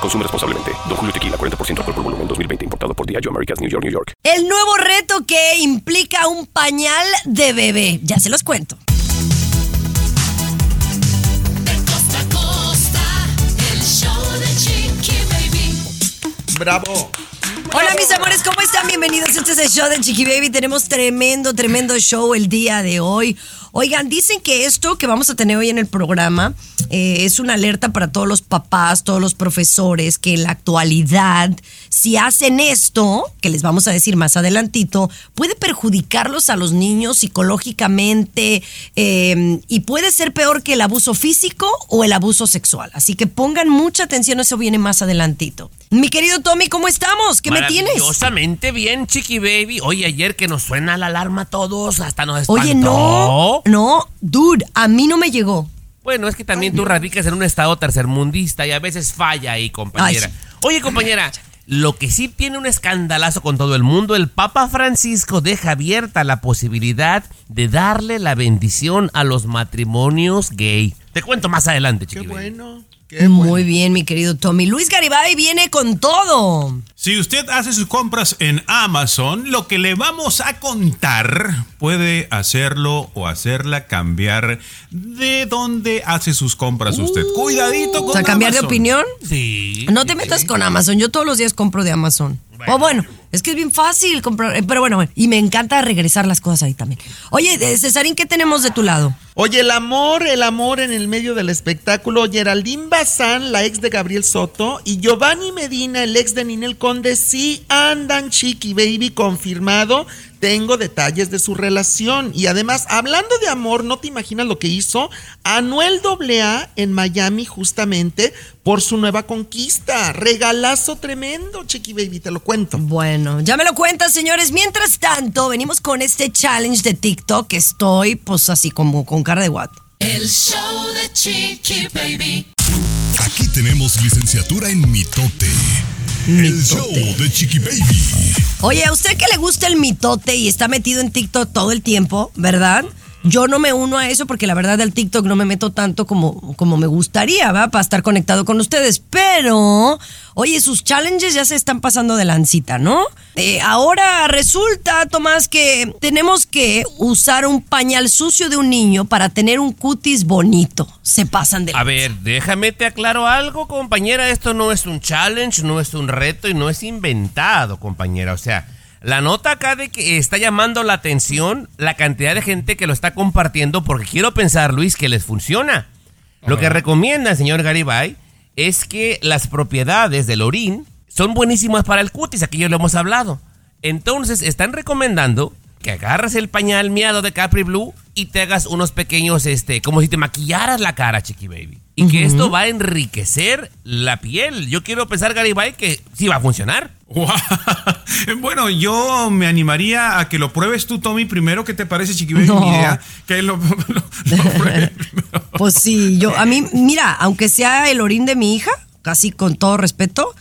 Consume responsablemente. Don Julio Tequila, 40% alcohol por volumen, 2020. Importado por Diageo Americas, New York, New York. El nuevo reto que implica un pañal de bebé. Ya se los cuento. Bravo. Hola mis amores, ¿cómo están? Bienvenidos. Este es el show de Chiqui Baby. Tenemos tremendo, tremendo show el día de hoy. Oigan, dicen que esto que vamos a tener hoy en el programa eh, es una alerta para todos los papás, todos los profesores, que en la actualidad, si hacen esto, que les vamos a decir más adelantito, puede perjudicarlos a los niños psicológicamente eh, y puede ser peor que el abuso físico o el abuso sexual. Así que pongan mucha atención, eso viene más adelantito. Mi querido Tommy, ¿cómo estamos? ¿Qué me tienes? Maravillosamente bien, Chiqui Baby. Oye, ayer que nos suena la alarma a todos, hasta nos espantó. Oye, no, no, dude, a mí no me llegó. Bueno, es que también tú radicas en un estado tercermundista y a veces falla ahí, compañera. Ay, Oye, compañera, lo que sí tiene un escandalazo con todo el mundo, el Papa Francisco deja abierta la posibilidad de darle la bendición a los matrimonios gay. Te cuento más adelante, Qué Chiqui Baby. bueno. Qué Muy bueno. bien, mi querido Tommy. Luis Garibay viene con todo. Si usted hace sus compras en Amazon, lo que le vamos a contar puede hacerlo o hacerla cambiar de dónde hace sus compras usted. Cuidadito con O sea, cambiar de opinión. Sí. No te metas con Amazon. Yo todos los días compro de Amazon. O bueno, es que es bien fácil comprar. eh, Pero bueno, y me encanta regresar las cosas ahí también. Oye, eh, Cesarín, ¿qué tenemos de tu lado? Oye, el amor, el amor en el medio del espectáculo. Geraldine Bazán, la ex de Gabriel Soto, y Giovanni Medina, el ex de Ninel Conde, sí andan chiqui baby confirmado. Tengo detalles de su relación. Y además, hablando de amor, no te imaginas lo que hizo Anuel AA en Miami justamente por su nueva conquista. Regalazo tremendo, chiqui baby, te lo cuento. Bueno, ya me lo cuentas, señores. Mientras tanto, venimos con este challenge de TikTok que estoy, pues así como con cara de what. El show de Chiqui Baby. Aquí tenemos licenciatura en mitote. El show de Baby. Oye, a usted que le gusta el mitote y está metido en TikTok todo el tiempo, ¿verdad? Yo no me uno a eso porque la verdad del TikTok no me meto tanto como, como me gustaría, ¿va? Para estar conectado con ustedes. Pero, oye, sus challenges ya se están pasando de lancita, ¿no? Eh, ahora resulta, Tomás, que tenemos que usar un pañal sucio de un niño para tener un cutis bonito. Se pasan de A ver, déjame te aclaro algo, compañera. Esto no es un challenge, no es un reto y no es inventado, compañera. O sea, la nota acá de que está llamando la atención la cantidad de gente que lo está compartiendo porque quiero pensar, Luis, que les funciona. Lo que recomienda el señor Garibay es que las propiedades del orín son buenísimas para el cutis, aquí ya lo hemos hablado. Entonces, están recomendando que agarras el pañal miado de Capri Blue y te hagas unos pequeños, este, como si te maquillaras la cara, Chiqui Baby. Y que esto va a enriquecer la piel. Yo quiero pensar, Garibay, que sí va a funcionar. Bueno, yo me animaría a que lo pruebes tú, Tommy, primero. ¿Qué te parece, Chiqui Baby? No. Mi idea. Que lo, lo- lo pruebe primero. Pues sí, yo, a mí, mira, aunque sea el orín de mi hija, casi con todo respeto,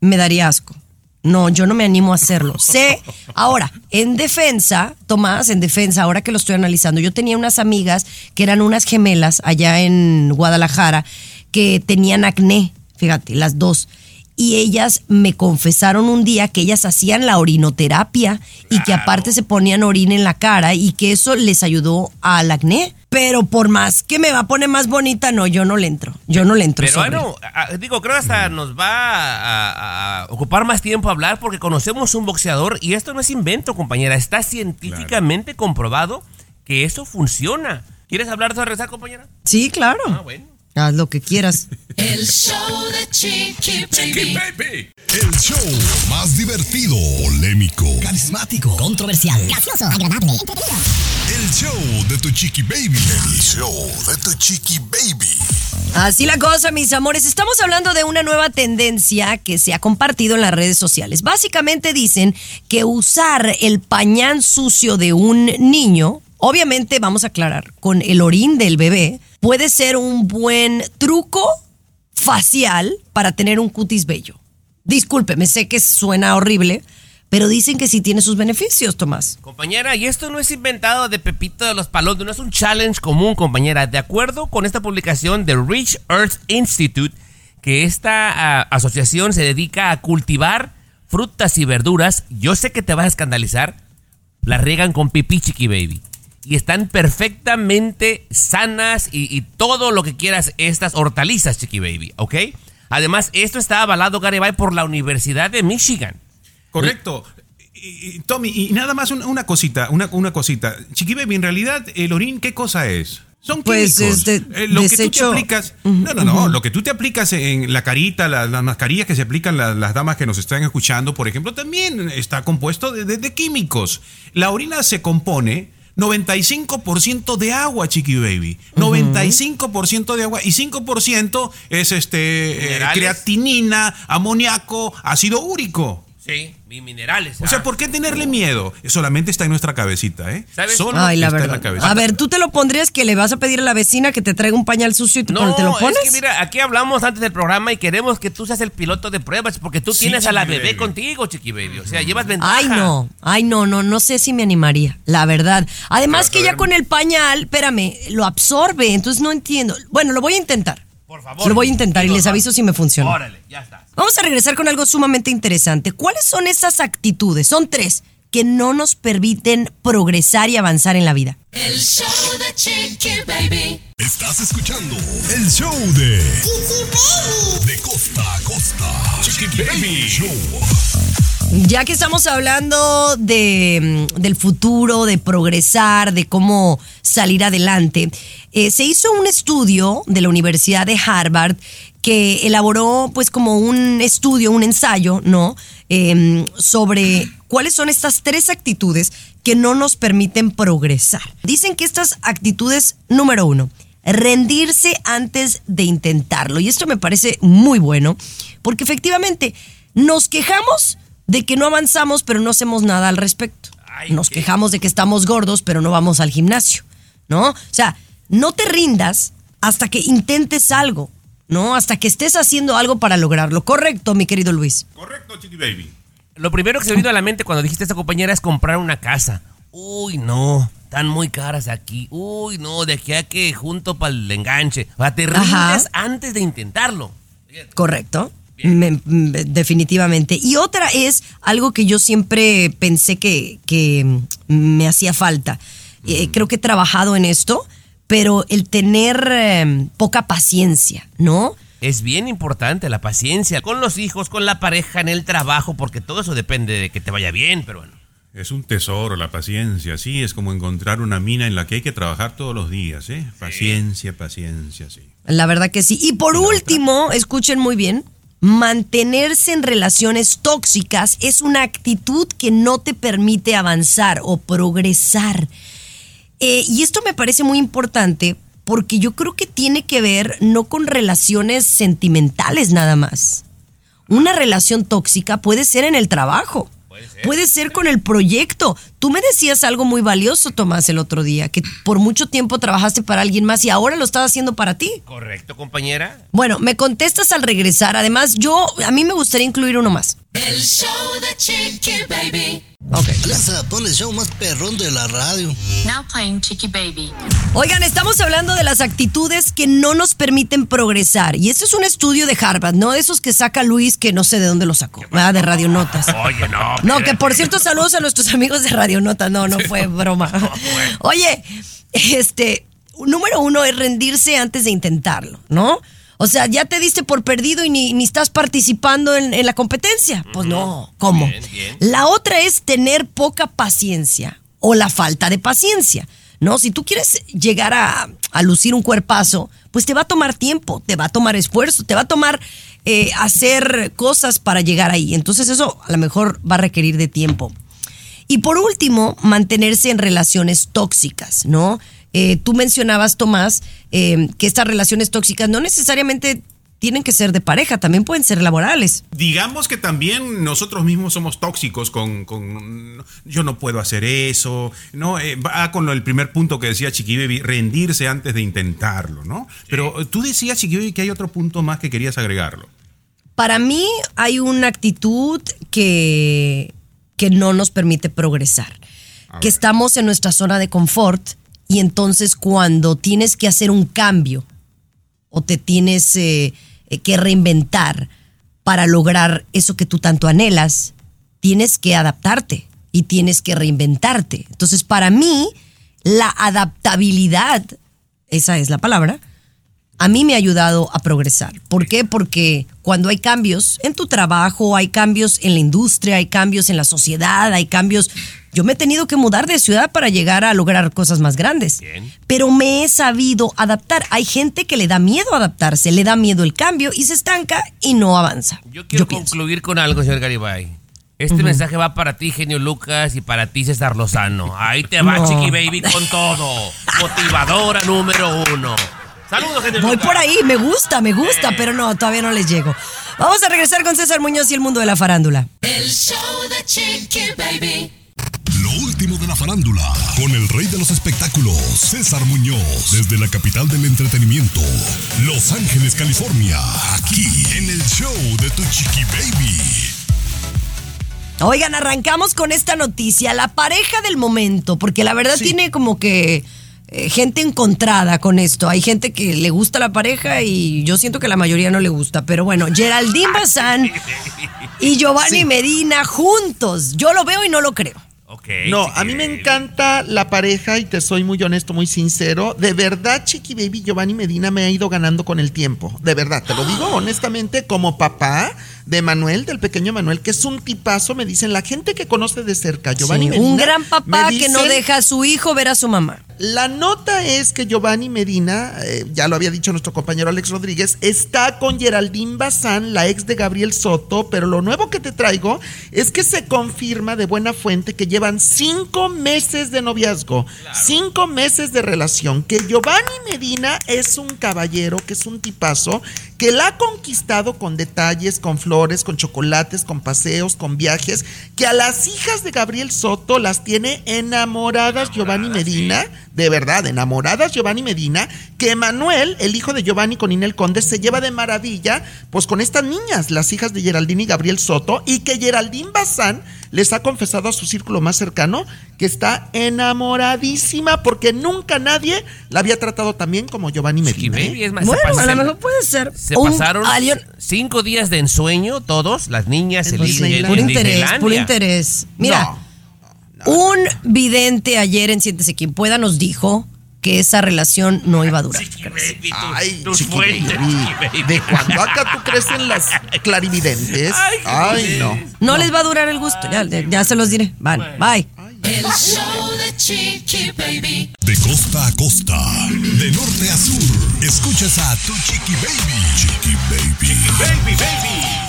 me daría asco. No, yo no me animo a hacerlo. Sé, ahora, en defensa, Tomás, en defensa, ahora que lo estoy analizando, yo tenía unas amigas que eran unas gemelas allá en Guadalajara que tenían acné, fíjate, las dos. Y ellas me confesaron un día que ellas hacían la orinoterapia y que aparte se ponían orina en la cara y que eso les ayudó al acné. Pero por más que me va a poner más bonita, no, yo no le entro. Yo no le entro. Pero bueno, a- digo, creo que hasta nos va a, a ocupar más tiempo hablar porque conocemos un boxeador y esto no es invento, compañera. Está científicamente comprobado que eso funciona. ¿Quieres hablar de regresar, compañera? Sí, claro. Ah, bueno. Haz lo que quieras. El show de Chiqui Baby. El show más divertido, polémico, Carismático, controversial, gracioso, agradable, el show de tu Chiqui Baby. El show de tu Chiqui Baby. Así la cosa, mis amores. Estamos hablando de una nueva tendencia que se ha compartido en las redes sociales. Básicamente dicen que usar el pañal sucio de un niño, obviamente vamos a aclarar, con el orín del bebé, puede ser un buen truco facial para tener un cutis bello. Discúlpeme, sé que suena horrible, pero dicen que sí tiene sus beneficios, Tomás. Compañera, y esto no es inventado de Pepito de los Palotes, no es un challenge común, compañera. De acuerdo con esta publicación de Rich Earth Institute, que esta ah, asociación se dedica a cultivar frutas y verduras, yo sé que te vas a escandalizar, las riegan con pipí, chiqui baby. Y están perfectamente sanas y, y todo lo que quieras estas hortalizas, chiqui baby, ¿ok? Además, esto está avalado, Garibay, por la Universidad de Michigan. Correcto. Y- y, Tommy, y nada más una, una cosita, una, una cosita. Chiqui Baby, en realidad, el orín, ¿qué cosa es? Son Pues, químicos. es de- Eh, lo que tú te aplicas. No, no, no. Lo que tú te aplicas en la carita, la- las mascarillas que se aplican la- las damas que nos están escuchando, por ejemplo, también está compuesto de, de- de químicos. La orina se compone 95% de agua, Chiqui Baby. 95% de agua y 5% es este eh, creatinina, amoníaco, ácido úrico. Sí, mis minerales. O sea, ah. ¿por qué tenerle miedo? Solamente está en nuestra cabecita, ¿eh? ¿Sabes? Solo Ay, la está en verdad. la cabecita. A ver, ¿tú te lo pondrías que le vas a pedir a la vecina que te traiga un pañal sucio y te, No, te lo pones? es que mira, aquí hablamos antes del programa y queremos que tú seas el piloto de pruebas porque tú Sí, tienes a la bebé baby. contigo, chiqui baby. O sea, llevas ventaja. Ay, no, ay, no, no, no sé si me animaría, la verdad. Además que ya con el pañal, espérame, lo absorbe, entonces no entiendo. Bueno, lo voy a intentar. Por favor. Lo voy a intentar y les aviso si me funciona. Órale, ya está. Vamos a regresar con algo sumamente interesante. ¿Cuáles son esas actitudes? Son tres que no nos permiten progresar y avanzar en la vida. El show de Chiqui Baby. Estás escuchando el show de De costa a costa. Chiqui Baby Show. Ya que estamos hablando de, mm, del futuro, de progresar, de cómo salir adelante, eh, se hizo un estudio de la Universidad de Harvard que elaboró pues como un estudio, un ensayo, ¿no? Em, sobre cuáles son estas tres actitudes que no nos permiten progresar. Dicen que estas actitudes, número uno, rendirse antes de intentarlo. Y esto me parece muy bueno, porque efectivamente nos quejamos de que no avanzamos, pero no hacemos nada al respecto. Ay, Nos qué- quejamos de que estamos gordos, pero no vamos al gimnasio, ¿no? O sea, no te rindas hasta que intentes algo, ¿no? Hasta que estés haciendo algo para lograrlo. Correcto, mi querido Luis. Correcto, Chiqui Baby. Lo primero que se me vino a la mente cuando dijiste esta compañera es comprar una casa. Uy, no, están muy caras aquí. Uy, no, de aquí a que junto para el enganche. O sea, te rindes antes de intentarlo. Correcto. Me- me- definitivamente. Y otra es algo que yo siempre pensé que, que me hacía falta. Eh, creo que he trabajado en esto, pero el tener eh, poca paciencia, ¿no? Es bien importante la paciencia con los hijos, con la pareja, en el trabajo, porque todo eso depende de que te vaya bien, pero bueno. Es un tesoro la paciencia, sí, es como encontrar una mina en la que hay que trabajar todos los días, ¿eh? Paciencia, paciencia, sí. La verdad que sí. Y por último, escuchen muy bien, mantenerse en relaciones tóxicas es una actitud que no te permite avanzar o progresar. Eh, y esto me parece muy importante porque yo creo que tiene que ver no con relaciones sentimentales nada más. Una relación tóxica puede ser en el trabajo. Puede ser con el proyecto. Tú me decías algo muy valioso, Tomás, el otro día, que por mucho tiempo trabajaste para alguien más y ahora lo estás haciendo para ti. ¿Correcto, compañera? Bueno, me contestas al regresar. Además, yo, a mí me gustaría incluir uno más. El show de Chiqui Baby. Alexa, pon el show más perrón de la radio. Now playing Chicky Baby. Oigan, estamos hablando de las actitudes que no nos permiten progresar. Y este es un estudio de Harvard, no de esos que saca Luis, que no sé de dónde lo sacó, ¿verdad? de Radio Notas. Oye, no. No, que por cierto, saludos a nuestros amigos de Radio Notas. No, no fue broma. Oye, este, número uno es rendirse antes de intentarlo, ¿no? O sea, ya te diste por perdido y ni, ni estás participando en, en la competencia. Pues no, ¿cómo? Bien, bien. La otra es tener poca paciencia o la falta de paciencia. No, si tú quieres llegar a, a lucir un cuerpazo, pues te va a tomar tiempo, te va a tomar esfuerzo, te va a tomar eh, hacer cosas para llegar ahí. Entonces eso a lo mejor va a requerir de tiempo. Y por último, mantenerse en relaciones tóxicas, ¿no? eh, tú mencionabas, Tomás, eh, que estas relaciones tóxicas no necesariamente tienen que ser de pareja, también pueden ser laborales. Digamos que también nosotros mismos somos tóxicos con, con yo no puedo hacer eso, ¿no? Eh, va con lo- el primer punto que decía Chiqui Baby, rendirse antes de intentarlo, ¿no? Pero tú decías, Chiqui Baby, que hay otro punto más que querías agregarlo. Para mí hay una actitud que, que no nos permite progresar, que estamos en nuestra zona de confort y entonces cuando tienes que hacer un cambio o te tienes eh, eh, que reinventar para lograr eso que tú tanto anhelas, tienes que adaptarte y tienes que reinventarte. Entonces, para mí, la adaptabilidad, esa es la palabra, a mí me ha ayudado a progresar. ¿Por qué? Porque cuando hay cambios en tu trabajo, hay cambios en la industria, hay cambios en la sociedad, hay cambios... Yo me he tenido que mudar de ciudad para llegar a lograr cosas más grandes. Pero me he sabido adaptar. Hay gente que le da miedo adaptarse, le da miedo el cambio y se estanca y no avanza. Yo quiero concluir con algo, señor Garibay. Este mensaje va para ti, genio Lucas, y para ti, César Lozano. Ahí te va, No. Chiqui Baby, con todo. Motivadora número uno. Saludos, genio Voy por ahí, me gusta, me gusta, pero no, todavía no les llego. Vamos a regresar con César Muñoz y el mundo de la farándula. El show de Chiqui Baby. Lo último de la farándula, con el rey de los espectáculos, César Muñoz, desde la capital del entretenimiento, Los Ángeles, California, aquí en el show de Tu Chiqui Baby. Oigan, arrancamos con esta noticia, la pareja del momento, porque la verdad tiene como que eh, gente encontrada con esto. Hay gente que le gusta la pareja y yo siento que la mayoría no le gusta. Pero bueno, Geraldine Bazán y Giovanni Sí. Medina juntos. Yo lo veo y no lo creo. No, a mí me encanta la pareja y te soy muy honesto, muy sincero. De verdad, Chiqui Baby Giovanni Medina me ha ido ganando con el tiempo. De verdad, te lo digo honestamente, como papá de Manuel, del pequeño Manuel, que es un tipazo, me dicen la gente que conoce de cerca. Giovanni Sí, Medina. un gran papá que no deja a su hijo ver a su mamá. La nota es que Giovanni Medina, eh, ya lo había dicho nuestro compañero Alex Rodríguez, está con Geraldine Bazán, la ex de Gabriel Soto, pero lo nuevo que te traigo es que se confirma de buena fuente que llevan cinco meses de noviazgo, cinco meses de relación, que Giovanni Medina es un caballero, que es un tipazo, que la ha conquistado con detalles, con flores, con chocolates, con paseos, con viajes, que a las hijas de Gabriel Soto las tiene enamoradas Giovanni Medina, de verdad, enamoradas Giovanni Medina, que Manuel, el hijo de Giovanni con Inel Conde, se lleva de maravilla, pues con estas niñas, las hijas de Geraldine y Gabriel Soto, y que Geraldine Bazán les ha confesado a su círculo más cercano que está enamoradísima porque nunca nadie la había tratado tan bien como Giovanni Medina. ¿eh? Baby, es más, Bueno, a lo mejor puede ser. Se Un pasaron alien- cinco días de ensueño todos, las niñas, el, Pues, el- el- puro interés, puro interés. Mira, un vidente ayer en Siéntese Quien Pueda nos dijo que esa relación no iba a durar. Ay, tus Chiqui fuentes, Chiqui. ¿De cuando acá tú crees en las clarividentes? Ay, no. No, les va a durar el gusto, ya, ya se los diré. Van, bye. El show de Chiqui Baby. De costa a costa, de norte a sur, escuchas a Tu Chiqui Baby. Chiqui Baby. Baby, baby.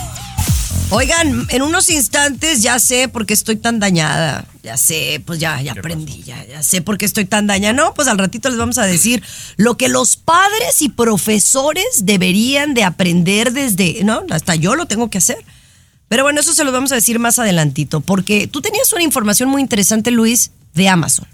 Oigan, en unos instantes ya sé por qué estoy tan dañada. Ya sé, pues ya, ya aprendí, ya, ya sé por qué estoy tan dañada. No, pues al ratito les vamos a decir lo que los padres y profesores deberían de aprender desde, no, hasta yo lo tengo que hacer. Pero bueno, eso se lo vamos a decir más adelantito, porque tú tenías una información muy interesante, Luis, de Amazon.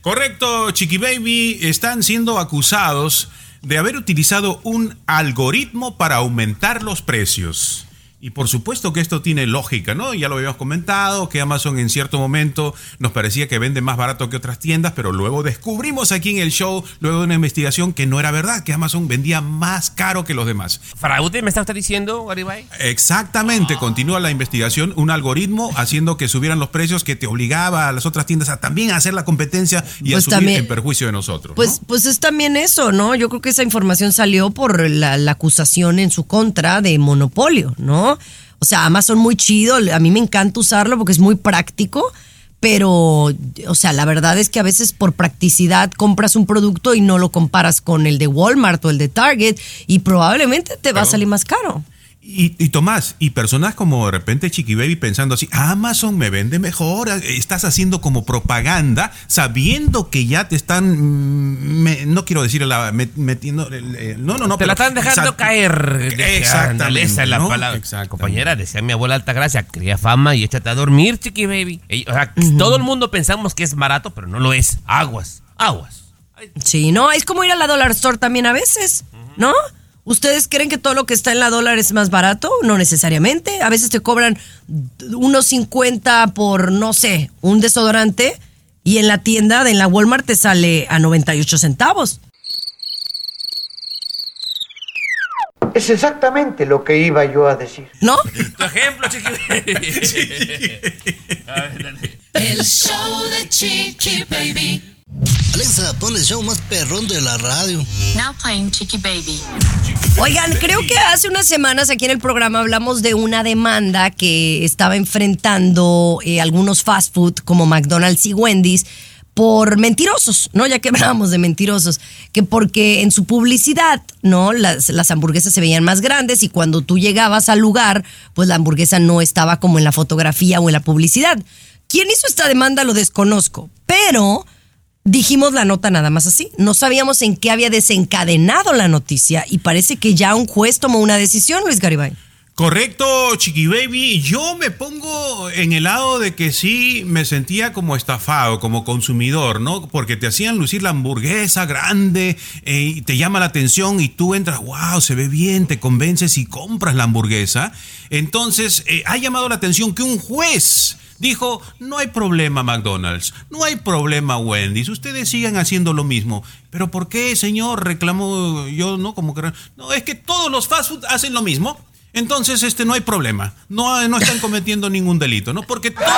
Correcto, Chiqui Baby, están siendo acusados de haber utilizado un algoritmo para aumentar los precios. Y por supuesto que esto tiene lógica, ¿no? Ya lo habíamos comentado, que Amazon en cierto momento nos parecía que vende más barato que otras tiendas, pero luego descubrimos aquí en el show, luego de una investigación, que no era verdad, que Amazon vendía más caro que los demás. ¿Fraude me está usted diciendo, Garibay? Exactamente, continúa la investigación, un algoritmo haciendo que subieran los precios que te obligaba a las otras tiendas a también hacer la competencia y a Pues subir también- en perjuicio de nosotros. Pues, pues es también eso, ¿no? Yo creo que esa información salió por la, la acusación en su contra de monopolio, ¿no? O sea, Amazon muy chido, a mí me encanta usarlo porque es muy práctico, pero, o sea, la verdad es que a veces por practicidad compras un producto y no lo comparas con el de Walmart o el de Target y probablemente te va a salir más caro. Y, y Tomás, y personas como de repente Chiqui Baby pensando así, Amazon me vende mejor, eh, estás haciendo como propaganda sabiendo que ya te están, mm, me- no quiero decir la, met- metiendo, no, no, no. Te la están dejando caer. Exactamente, Esa es la ¿no? palabra. Exactamente. Compañera, decía mi abuela Altagracia, cría fama y échate a dormir, chiqui baby. O sea, todo el mundo pensamos que es barato, pero no lo es. Aguas, aguas. Sí, no, es como ir a la Dollar Store también a veces, ¿no? ¿Ustedes creen que todo lo que está en la dólar es más barato? No necesariamente. A veces te cobran unos 50 por, no sé, un desodorante y en la tienda, en la Walmart, te sale a 98 centavos. Es exactamente lo que iba yo a decir. ¿No? Tu ejemplo, chiqui. El show de Chiqui Baby. Alexa, pon el show más perrón de la radio. Now playing Chicky Baby. Oigan, creo que hace unas semanas aquí en el programa hablamos de una demanda que estaba enfrentando eh, algunos fast food como McDonald's y Wendy's por mentirosos, ¿no? Ya que hablábamos de mentirosos, que porque en su publicidad, ¿no? Las, las hamburguesas se veían más grandes y cuando tú llegabas al lugar, pues la hamburguesa no estaba como en la fotografía o en la publicidad. ¿Quién hizo esta demanda? Lo desconozco, pero dijimos la nota nada más así. No sabíamos en qué había desencadenado la noticia y parece que ya un juez tomó una decisión, Luis Garibay. Correcto, Chiqui Baby. Yo me pongo en el lado de que sí me sentía como estafado, como consumidor, ¿no? Porque te hacían lucir la hamburguesa grande eh, y te llama la atención y tú entras, wow, se ve bien, te convences y compras la hamburguesa. Entonces, eh, ha llamado la atención que un juez dijo, no hay problema McDonald's, no hay problema Wendy's, ustedes sigan haciendo lo mismo. Pero ¿por qué, señor? Reclamó yo, ¿no? Como que... No, es que todos los fast food hacen lo mismo. Entonces, este, no hay problema. No, no están cometiendo ningún delito, ¿no? Porque todos.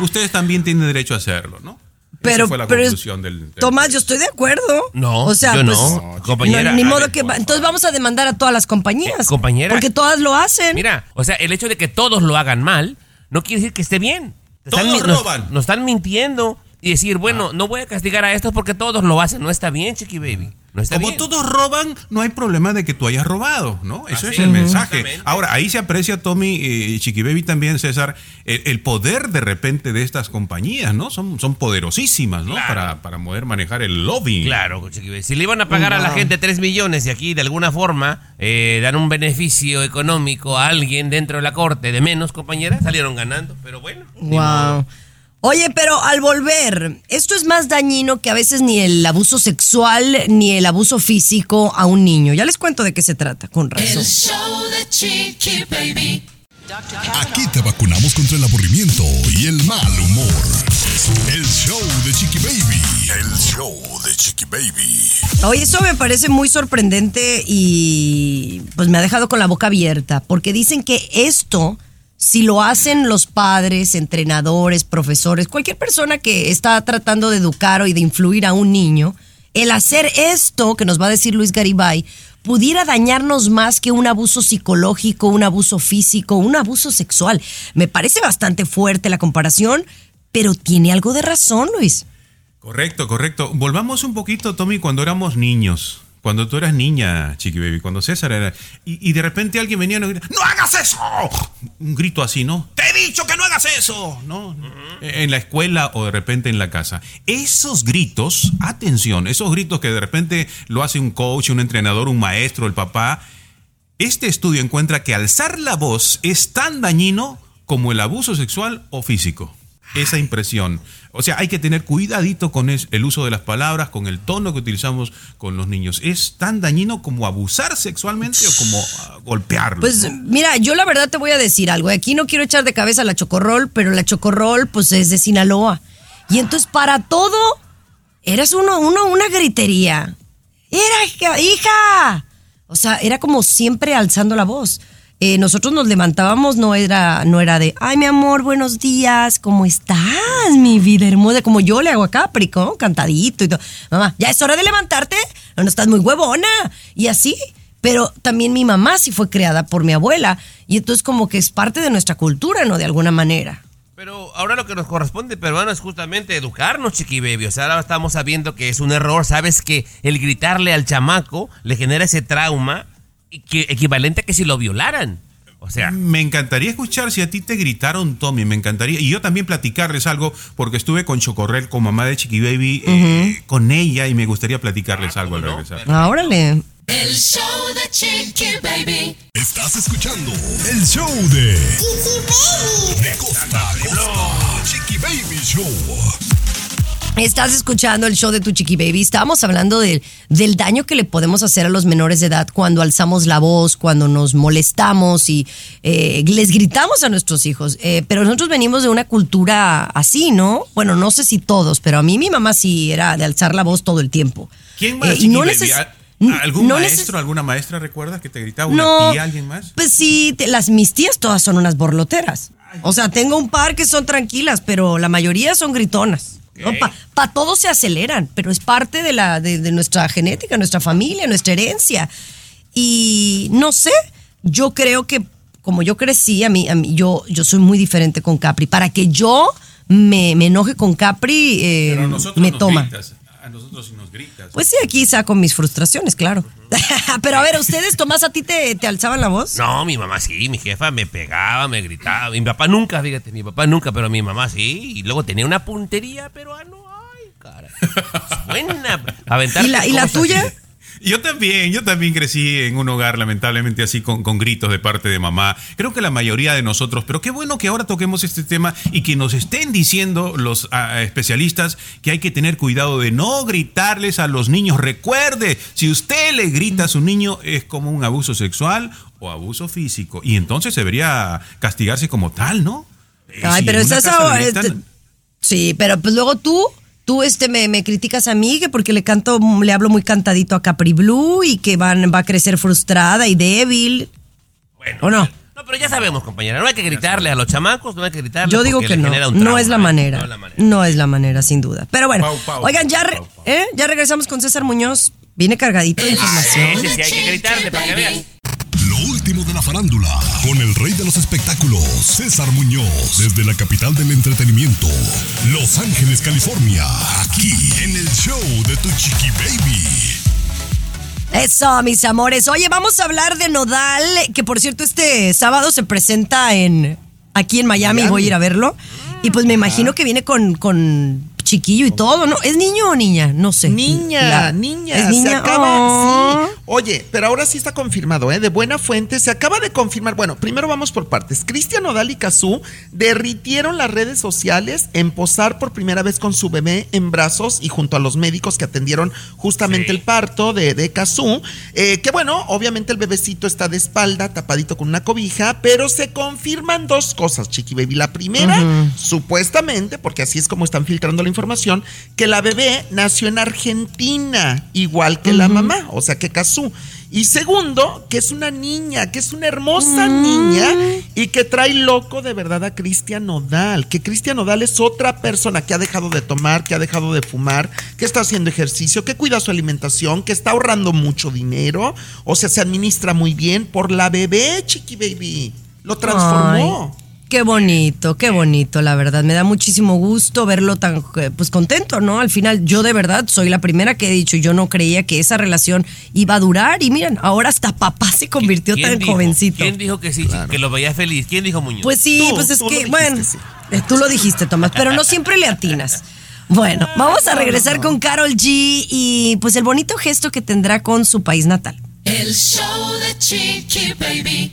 Ustedes también tienen derecho a hacerlo, ¿no? Pero, Esa fue la pero conclusión del... del- Tomás, yo estoy de acuerdo. No, o sea, yo pues, no, compañera. no, ni modo ver, que va- entonces vamos a demandar a todas las compañías, Eh, compañera. porque todas lo hacen. Mira, o sea, el hecho de que todos lo hagan mal no quiere decir que esté bien. Todos mi- nos- roban. Nos, están mintiendo y decir, bueno, no voy a castigar a estos porque todos lo hacen. No está bien, Chiqui Baby. No está Como bien. todos roban, no hay problema de que tú hayas robado, ¿no? Eso Así es el es. mensaje. Ahora, ahí se aprecia, Tommy y Chiqui Baby también, César, el, el poder de repente de estas compañías, ¿no? Son, son poderosísimas, ¿no? Claro. Para, para poder manejar el lobby. Claro, Chiqui Baby. Si le iban a pagar a la gente 3 millones y aquí de alguna forma eh, dan un beneficio económico a alguien dentro de la corte de menos, compañera, salieron ganando. Pero bueno. Wow. Oye, pero al volver, esto es más dañino que a veces ni el abuso sexual ni el abuso físico a un niño. Ya les cuento de qué se trata, con razón. El show de Chiqui Baby. Aquí te vacunamos contra el aburrimiento y el mal humor. El show de Chiqui Baby. El show de Chiqui Baby. Oye, eso me parece muy sorprendente y pues me ha dejado con la boca abierta, porque dicen que esto, si lo hacen los padres, entrenadores, profesores, cualquier persona que está tratando de educar o de influir a un niño, el hacer esto, que nos va a decir Luis Garibay, pudiera dañarnos más que un abuso psicológico, un abuso físico, un abuso sexual. Me parece bastante fuerte la comparación, pero tiene algo de razón, Luis. Correcto, correcto. Volvamos un poquito, Tommy, cuando éramos niños. Cuando tú eras niña, Chiqui Baby, cuando César era. Y, y de repente alguien venía y nos grita, ¡No hagas eso! Un grito así, ¿no? ¡Te he dicho que no hagas eso! ¿No? En la escuela o de repente en la casa. Esos gritos, atención, esos gritos que de repente lo hace un coach, un entrenador, un maestro, el papá. Este estudio encuentra que alzar la voz es tan dañino como el abuso sexual o físico. Esa impresión. O sea, hay que tener cuidadito con el uso de las palabras, con el tono que utilizamos con los niños. Es tan dañino como abusar sexualmente o como ah, golpearlos. Pues mira, yo la verdad te voy a decir algo. Aquí no quiero echar de cabeza la chocorrol, pero la chocorrol pues es de Sinaloa. Y entonces para todo eras uno, uno una gritería. Era hija. O sea, era como siempre alzando la voz. Eh, nosotros nos levantábamos, no era, no era de, ay mi amor, buenos días, ¿cómo estás, mi vida hermosa? Como yo le hago a Capri, cantadito y todo. Mamá, ya es hora de levantarte, no, estás muy huevona. Y así. Pero también mi mamá sí fue creada por mi abuela. Y entonces como que es parte de nuestra cultura, ¿no? De alguna manera. Pero ahora lo que nos corresponde, peruano, es justamente educarnos, chiqui. O sea, ahora estamos sabiendo que es un error. Sabes que el gritarle al chamaco le genera ese trauma que- equivalente a que si lo violaran. O sea, Me encantaría escuchar si a ti te gritaron, Tommy. Me encantaría. Y yo también platicarles algo, porque estuve con Chocorrel, con mamá de Chiqui Baby, eh, con ella, y me gustaría platicarles algo al regresar. Ah, órale. El show de Chiqui Baby. Estás escuchando el show de De costa a costa. Chiqui Baby Show. Estás escuchando el show de tu chiqui baby. Estábamos hablando del- del daño que le podemos hacer a los menores de edad cuando alzamos la voz, cuando nos molestamos y eh, les gritamos a nuestros hijos. Eh, pero nosotros venimos de una cultura así, ¿no? Bueno, no sé si todos, pero a mí mi mamá sí era de alzar la voz todo el tiempo. ¿Quién más? Eh, y no ¿Algún no maestro, alguna maestra recuerdas que te gritaba? ¿Una no, tía, alguien más? Pues sí, te- las mis tías todas son unas borloteras. O sea, tengo un par que son tranquilas, pero la mayoría son gritonas. Para todos se aceleran, pero es parte de, la, de, de nuestra genética, nuestra familia, nuestra herencia. Y no sé, yo creo que como yo crecí, a mí, a mí yo, yo soy muy diferente con Capri. Para que yo me, me enoje con Capri, eh, me toma. A nosotros sí nos gritas. Pues sí, aquí saco mis frustraciones, claro. Pero a ver, ¿ustedes, Tomás, a ti te, te alzaban la voz? no, mi mamá sí, mi jefa me pegaba, me gritaba. Mi papá nunca, fíjate, mi papá nunca, pero mi mamá sí. Y luego tenía una puntería, pero ah, no, ay, cara. Buena. Aventar ¿Y la, y la tuya? Yo también, yo también crecí en un hogar lamentablemente así con, con gritos de parte de mamá. Creo que la mayoría de nosotros, pero qué bueno que ahora toquemos este tema y que nos estén diciendo los ah, especialistas que hay que tener cuidado de no gritarles a los niños. Recuerde, si usted le grita a su niño es como un abuso sexual o abuso físico y entonces debería castigarse como tal, ¿no? Ay, si pero estás este- Sí, pero pues luego tú, tú este me, me criticas a mí que porque le canto, le hablo muy cantadito a Capri Blue y que van, va a crecer frustrada y débil. Bueno, ¿O no? No, pero ya sabemos, compañera. No hay que gritarle a los chamacos, no hay que gritarle. Yo digo que no, no es la ¿eh? manera. No es la manera. No es la manera, sin duda. Pero bueno, Pau, pau, oigan, ya, re- pau. ¿eh? ya regresamos con César Muñoz. Viene cargadito de información. Ese sí hay que gritarle para que vean. Lo último de la farándula, con el rey de los espectáculos, César Muñoz, desde la capital del entretenimiento, Los Ángeles, California, aquí en el show de Tu Chiqui Baby. Eso, mis amores. Oye, vamos a hablar de Nodal, que por cierto este sábado se presenta en aquí en Miami, Miami. voy a ir a verlo. Y pues me imagino que viene con, con chiquillo y todo, ¿no? ¿Es niño o niña? No sé. Niña, La- niña, ¿Es niña? se acaba, Oh. Oye, pero ahora sí está confirmado, ¿eh? De buena fuente, se acaba de confirmar. Bueno, primero vamos por partes. Cristian Nodal y Cazú derritieron las redes sociales en posar por primera vez con su bebé en brazos y junto a los médicos que atendieron justamente el parto de, de Cazú. Eh, que bueno, obviamente el bebecito está de espalda, tapadito con una cobija, pero se confirman dos cosas, Chiqui Baby. La primera, supuestamente, porque así es como están filtrando la información, que la bebé nació en Argentina, igual que la mamá, o sea que Cazú. Y segundo, que es una niña, que es una hermosa niña y que trae loco de verdad a Cristian Nodal. Que Cristian Nodal es otra persona que ha dejado de tomar, que ha dejado de fumar, que está haciendo ejercicio, que cuida su alimentación, que está ahorrando mucho dinero. O sea, se administra muy bien por la bebé, Chiqui Baby. Lo transformó. Ay, qué bonito, qué bonito, la verdad. Me da muchísimo gusto verlo tan eh, pues contento, ¿no? Al final, yo de verdad soy la primera que he dicho, yo no creía que esa relación iba a durar. Y miren, ahora hasta papá se convirtió ¿Quién tan dijo? jovencito. ¿Quién dijo que sí, que lo veía feliz? ¿Quién dijo Muñoz? Pues sí, Tú, pues es que, dijiste, bueno, sí. eh, tú lo dijiste, Tomás, pero no siempre le atinas. Bueno, vamos a regresar con Carol G y pues el bonito gesto que tendrá con su país natal. El show de Chiqui Baby.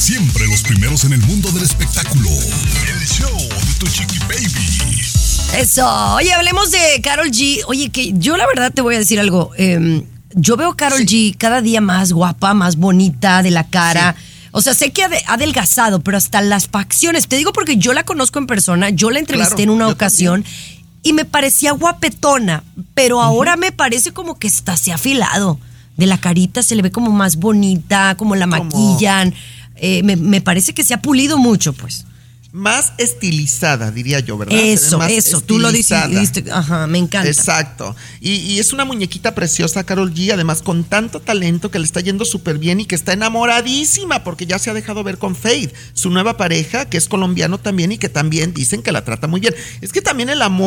Siempre los primeros en el mundo del espectáculo. El show de Tu Chiqui Baby. Eso. Oye, hablemos de Carol G. Oye, que yo la verdad te voy a decir algo. eh, yo veo a Carol G cada día más guapa, más bonita de la cara. O sea, sé que ha de- ha adelgazado, pero hasta las facciones. Te digo porque yo la conozco en persona. Yo la entrevisté Claro, en una ocasión y me parecía guapetona, pero ahora me parece como que está se ha afilado. De la carita se le ve como más bonita, como la Como- maquillan. Eh, me, me parece que se ha pulido mucho, pues. Más estilizada, diría yo, ¿verdad? Eso, Más eso. Tú lo diste- Ajá, me encanta. Exacto. Y, y es una muñequita preciosa, Carol G, además con tanto talento que le está yendo súper bien y que está enamoradísima porque ya se ha dejado ver con Faith, su nueva pareja, que es colombiano también y que también dicen que la trata muy bien. Es que también el amor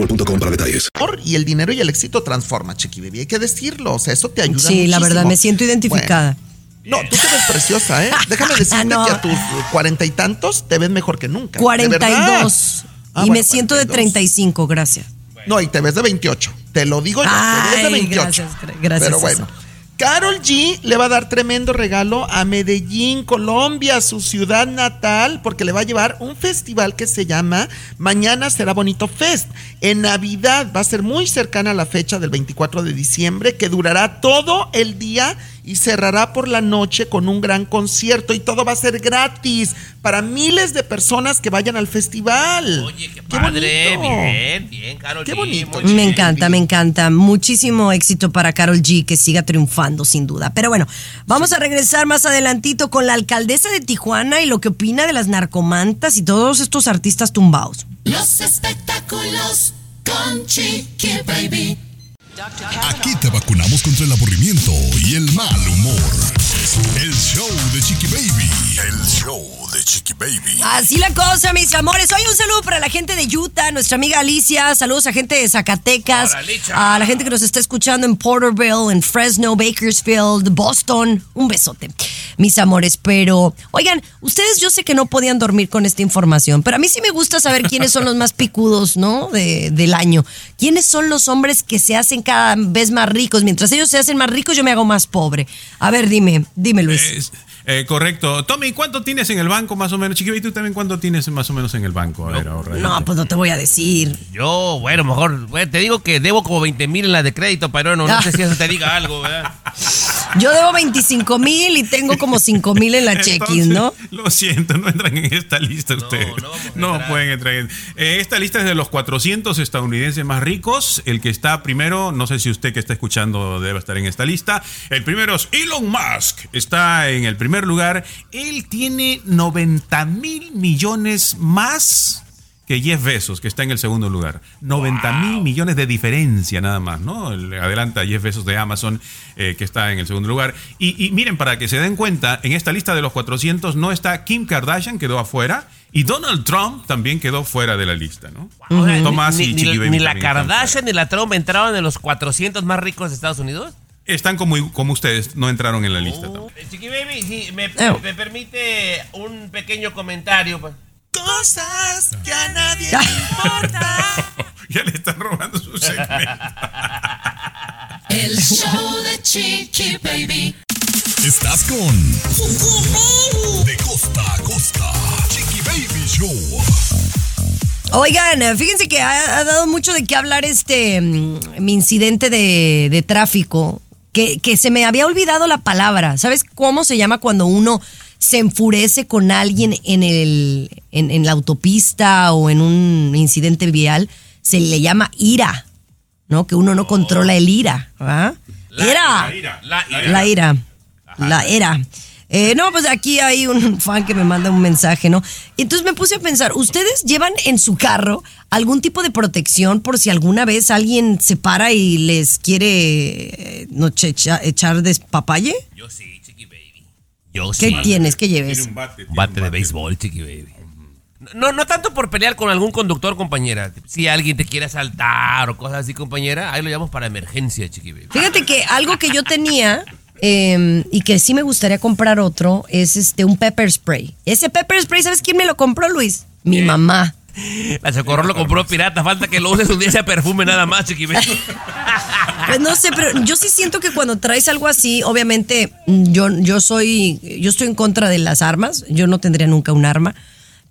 boostmobile.com para detalles. Y el dinero y el éxito transforma, Chiqui Baby. Hay que decirlo. O sea, eso te ayuda Sí, la verdad, me siento identificada. No, tú te ves preciosa, ¿eh? Déjame decirte No. que a tus cuarenta y tantos te ves mejor que nunca. de 42. verdad. Ah, y me siento de 42. 35, gracias. No, y te ves de 28. Te lo digo yo, te ves de Ay, 28. gracias, gra- gracias, Pero bueno. eso. Carol G le va a dar tremendo regalo a Medellín, Colombia, su ciudad natal, porque le va a llevar un festival que se llama Mañana será Bonito Fest. En Navidad va a ser muy cercana a la fecha del 24 de diciembre, que durará todo el día y cerrará por la noche con un gran concierto y todo va a ser gratis para miles de personas que vayan al festival. Oye, qué padre, bien, bien, Carol Qué G, bonito. Me bien. encanta, me encanta. Muchísimo éxito para Carol G, que siga triunfando sin duda. Pero bueno, vamos a regresar más adelantito con la alcaldesa de Tijuana y lo que opina de las narcomantas y todos estos artistas tumbados. Los espectáculos con Chiqui Baby. Aquí te vacunamos contra el aburrimiento y el mal humor. El show de Chiqui Baby. El show de Chiqui Baby. Así la cosa, mis amores. Hoy un saludo para la gente de Utah, nuestra amiga Alicia. Saludos a gente de Zacatecas, a la gente que nos está escuchando en Porterville, en Fresno, Bakersfield, Boston. Un besote, mis amores. Pero, oigan, ustedes yo sé que no podían dormir con esta información, pero a mí sí me gusta saber quiénes son los más picudos, ¿no? De- del año. ¿Quiénes son los hombres que se hacen cada vez más ricos? Mientras ellos se hacen más ricos, yo me hago más pobre. A ver, dime, dime, Luis. Es- eh, correcto. Tommy, ¿cuánto tienes en el banco más o menos? Chiqui, ¿y tú también cuánto tienes más o menos en el banco? A ver, ahorra. No, pues no te voy a decir. Yo, bueno, mejor, bueno, te digo que debo como 20 mil en la de crédito, pero no, no sé si eso te diga algo, ¿verdad? Yo debo 25 mil y tengo como 5 mil en la check-in, ¿no? Lo siento, no entran en esta lista ustedes. No, pueden entrar en. Eh, esta lista es de los 400 estadounidenses más ricos. El que está primero, no sé si usted que está escuchando debe estar en esta lista. El primero es Elon Musk. Está en el primer lugar. Él tiene 90 mil millones más que Jeff Bezos, que está en el segundo lugar. 90 mil millones de diferencia nada más, ¿no? Le adelanta Jeff Bezos de Amazon, eh, que está en el segundo lugar. Y, y miren, para que se den cuenta, en esta lista de los 400 no está Kim Kardashian, quedó afuera, y Donald Trump también quedó fuera de la lista, ¿no? O sea, Tomás ni, y ni- Chiqui Baby ni la Kardashian ni la Trump entraron en los 400 más ricos de Estados Unidos. Están como, como ustedes, no entraron en la lista. Eh, Chiqui Baby, si me, Oh. me permite un pequeño comentario. Cosas que a nadie le importa. ya le están robando su segmento. El show de Chiqui Baby. Estás con De costa a costa. Chiqui Baby Show. Oigan, fíjense que ha, ha dado mucho de qué hablar este mm, mi incidente de, de tráfico, que, que se me había olvidado la palabra. ¿Sabes cómo se llama cuando uno se enfurece con alguien en, el, en, en la autopista o en un incidente vial? Se le llama ira, ¿no? Que uno no controla el ira, ¿verdad? ira. La ira. La ira. La ira. La. Eh, no, pues aquí hay un fan que me manda un mensaje, ¿no? Entonces me puse a pensar, ¿ustedes llevan en su carro algún tipo de protección por si alguna vez alguien se para y les quiere eh, no, che- echa- echar despapalle? Yo sí. Yo ¿Qué sí. tienes? ¿Qué lleves? Un bate de béisbol, Chiqui Baby. No, no tanto por pelear con algún conductor, compañera. Si alguien te quiere asaltar o cosas así, compañera, ahí lo llamamos para emergencia, Chiqui Baby. Fíjate que algo que yo tenía eh, y que sí me gustaría comprar otro es este un pepper spray. Ese pepper spray, ¿sabes quién me lo compró, Luis? Mi mamá. La Socorro lo compró pirata, falta que lo uses un día ese perfume nada más, Chiqui Baby. Pues no sé, pero yo sí siento que cuando traes algo así, obviamente mm, yo, yo soy, yo estoy en contra de las armas, yo no tendría nunca un arma,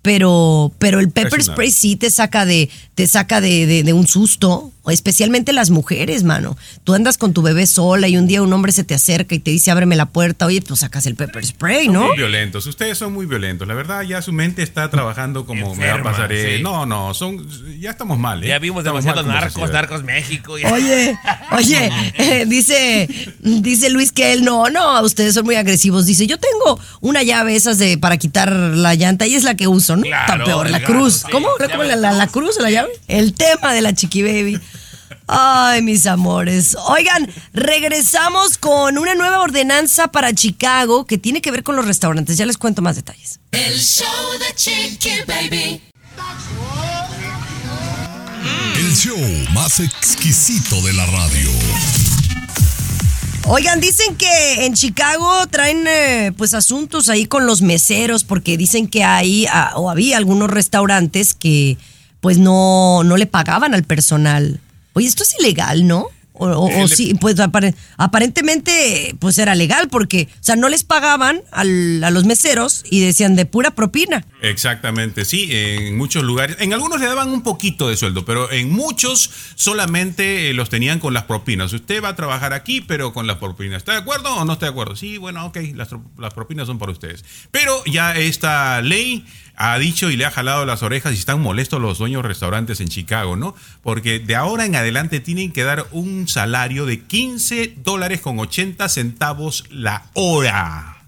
pero, pero el pepper spray sí te saca de, te saca de, de- de un susto, especialmente las mujeres, mano. Tú andas con tu bebé sola y un día un hombre se te acerca y te dice, ábreme la puerta. Oye, pues sacas el pepper spray, ¿no? Muy violentos, ustedes son muy violentos. La verdad, ya su mente está trabajando como me va a pasar. eh, sí. No, no, son, ya estamos mal. ¿eh? Ya vimos Estamos demasiados narcos, narcos México. y- Oye, oye, eh, dice, dice Luis que él no, no, ustedes son muy agresivos. Dice, yo tengo una llave esas de para quitar la llanta y es la que uso, ¿no? Claro, Está peor, la gato, cruz. sí. ¿Cómo? ¿Cómo la, la- la cruz o la llave? El tema de la chiqui baby. Ay, mis amores. Oigan, regresamos con una nueva ordenanza para Chicago que tiene que ver con los restaurantes. Ya les cuento más detalles. El show de Chiqui Baby. El show más exquisito de la radio. Oigan, dicen que en Chicago traen eh, pues asuntos ahí con los meseros porque dicen que hay ah, o había algunos restaurantes que pues no, no le pagaban al personal. Oye, esto es ilegal, ¿no? O, o- sí, pues apare- aparentemente pues era legal porque, o sea, no les pagaban al- a los meseros y decían de pura propina. Exactamente, sí, en muchos lugares, en algunos le daban un poquito de sueldo, pero en muchos solamente eh, los tenían con las propinas. Usted va a trabajar aquí, pero con las propinas. ¿Está de acuerdo o no está de acuerdo? Sí, bueno, ok, las propinas son para ustedes. Pero ya esta ley ha dicho y le ha jalado las orejas y están molestos los dueños de restaurantes en Chicago, ¿no? Porque de ahora en adelante tienen que dar un salario de 15 dólares con 80 centavos la hora.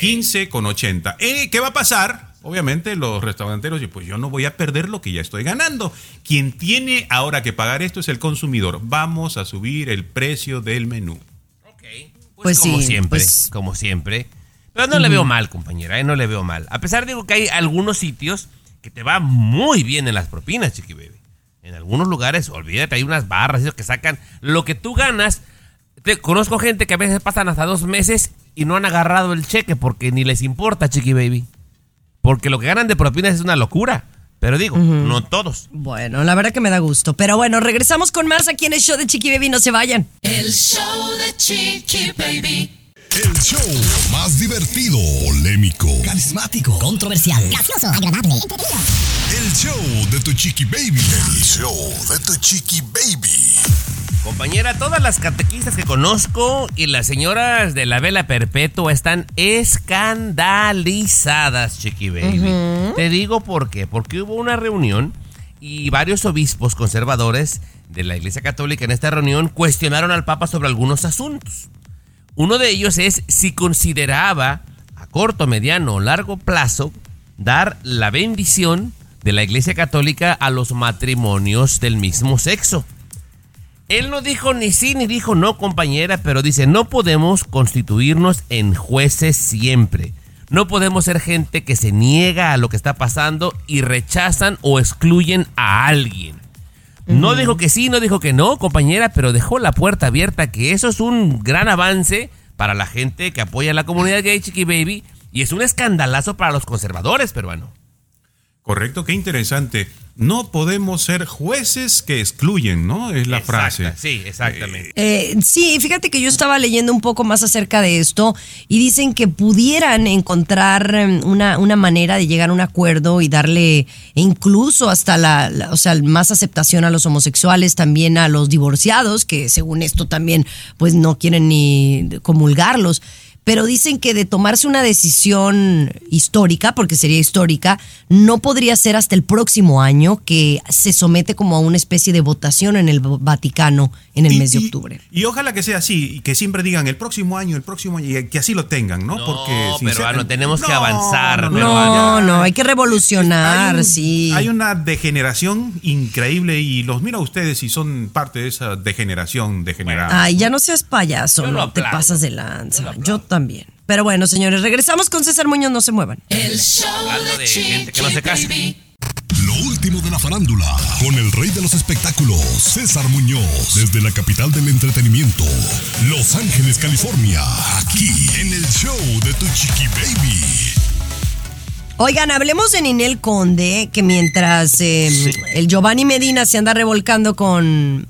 15 con 80. Eh, ¿Qué va a pasar? Obviamente los restauranteros, y pues yo no voy a perder lo que ya estoy ganando. Quien tiene ahora que pagar esto es el consumidor. Vamos a subir el precio del menú. Pues como sí, siempre, pues- como siempre. Pero no le veo mal, compañera, ¿eh? no le veo mal. A pesar de que hay algunos sitios que te va muy bien en las propinas, chiqui baby. En algunos lugares, olvídate, hay unas barras esos que sacan lo que tú ganas. Te, conozco gente que a veces pasan hasta dos meses y no han agarrado el cheque porque ni les importa, chiqui baby. Porque lo que ganan de propinas es una locura. Pero digo, no todos. Bueno, la verdad que me da gusto. Pero bueno, regresamos con más aquí en el show de Chiqui Baby. No se vayan. El show de Chiqui Baby. El show más divertido, polémico, Carismático. Controversial. Gracioso, agradable, el show de tu chiqui baby. El show de tu chiqui baby. Compañera, todas las catequistas que conozco y las señoras de la vela perpetua están escandalizadas, Chiqui Baby. Te digo por qué. Porque hubo una reunión y varios obispos conservadores de la Iglesia Católica en esta reunión cuestionaron al Papa sobre algunos asuntos. Uno de ellos es si consideraba a corto, mediano o largo plazo dar la bendición de la Iglesia Católica a los matrimonios del mismo sexo. Él no dijo ni sí ni dijo no, compañera, pero dice, no podemos constituirnos en jueces siempre. No podemos ser gente que se niega a lo que está pasando y rechazan o excluyen a alguien. No dijo que sí, no dijo que no, compañera, pero dejó la puerta abierta que eso es un gran avance para la gente que apoya a la comunidad gay, Chiqui Baby, y es un escandalazo para los conservadores peruanos. Correcto, qué interesante. No podemos ser jueces que excluyen, ¿no? Es la frase. Sí, exactamente. Eh, sí, fíjate que yo estaba leyendo un poco más acerca de esto y dicen que pudieran encontrar em, una, una manera de llegar a un acuerdo y darle incluso hasta la, la- o sea, más aceptación a los homosexuales, también a los divorciados, que según esto también pues no quieren ni comulgarlos. Pero dicen que de tomarse una decisión histórica, porque sería histórica, no podría ser hasta el próximo año que se somete como a una especie de votación en el Vaticano en el Y- mes de octubre. Y ojalá que sea así, y que siempre digan el próximo año, el próximo año, y que así lo tengan, ¿no? Porque peruano, tenemos que No, avanzar, no, no, No, no, hay que revolucionar, Hay un- sí. Hay una degeneración increíble y los miro a ustedes y son parte de esa degeneración degenerada. Ay, ya no seas payaso, Yo no te pasas de lanza. Yo, también. Pero bueno, señores, regresamos con César Muñoz, no se muevan. El show Hablando de de gente que no se casa. Baby. Lo último de la farándula, con el rey de los espectáculos, César Muñoz, desde la capital del entretenimiento, Los Ángeles, California, aquí en el show de tu chiqui baby. Oigan, hablemos de Ninel Conde, que mientras eh, el Giovanni Medina se anda revolcando con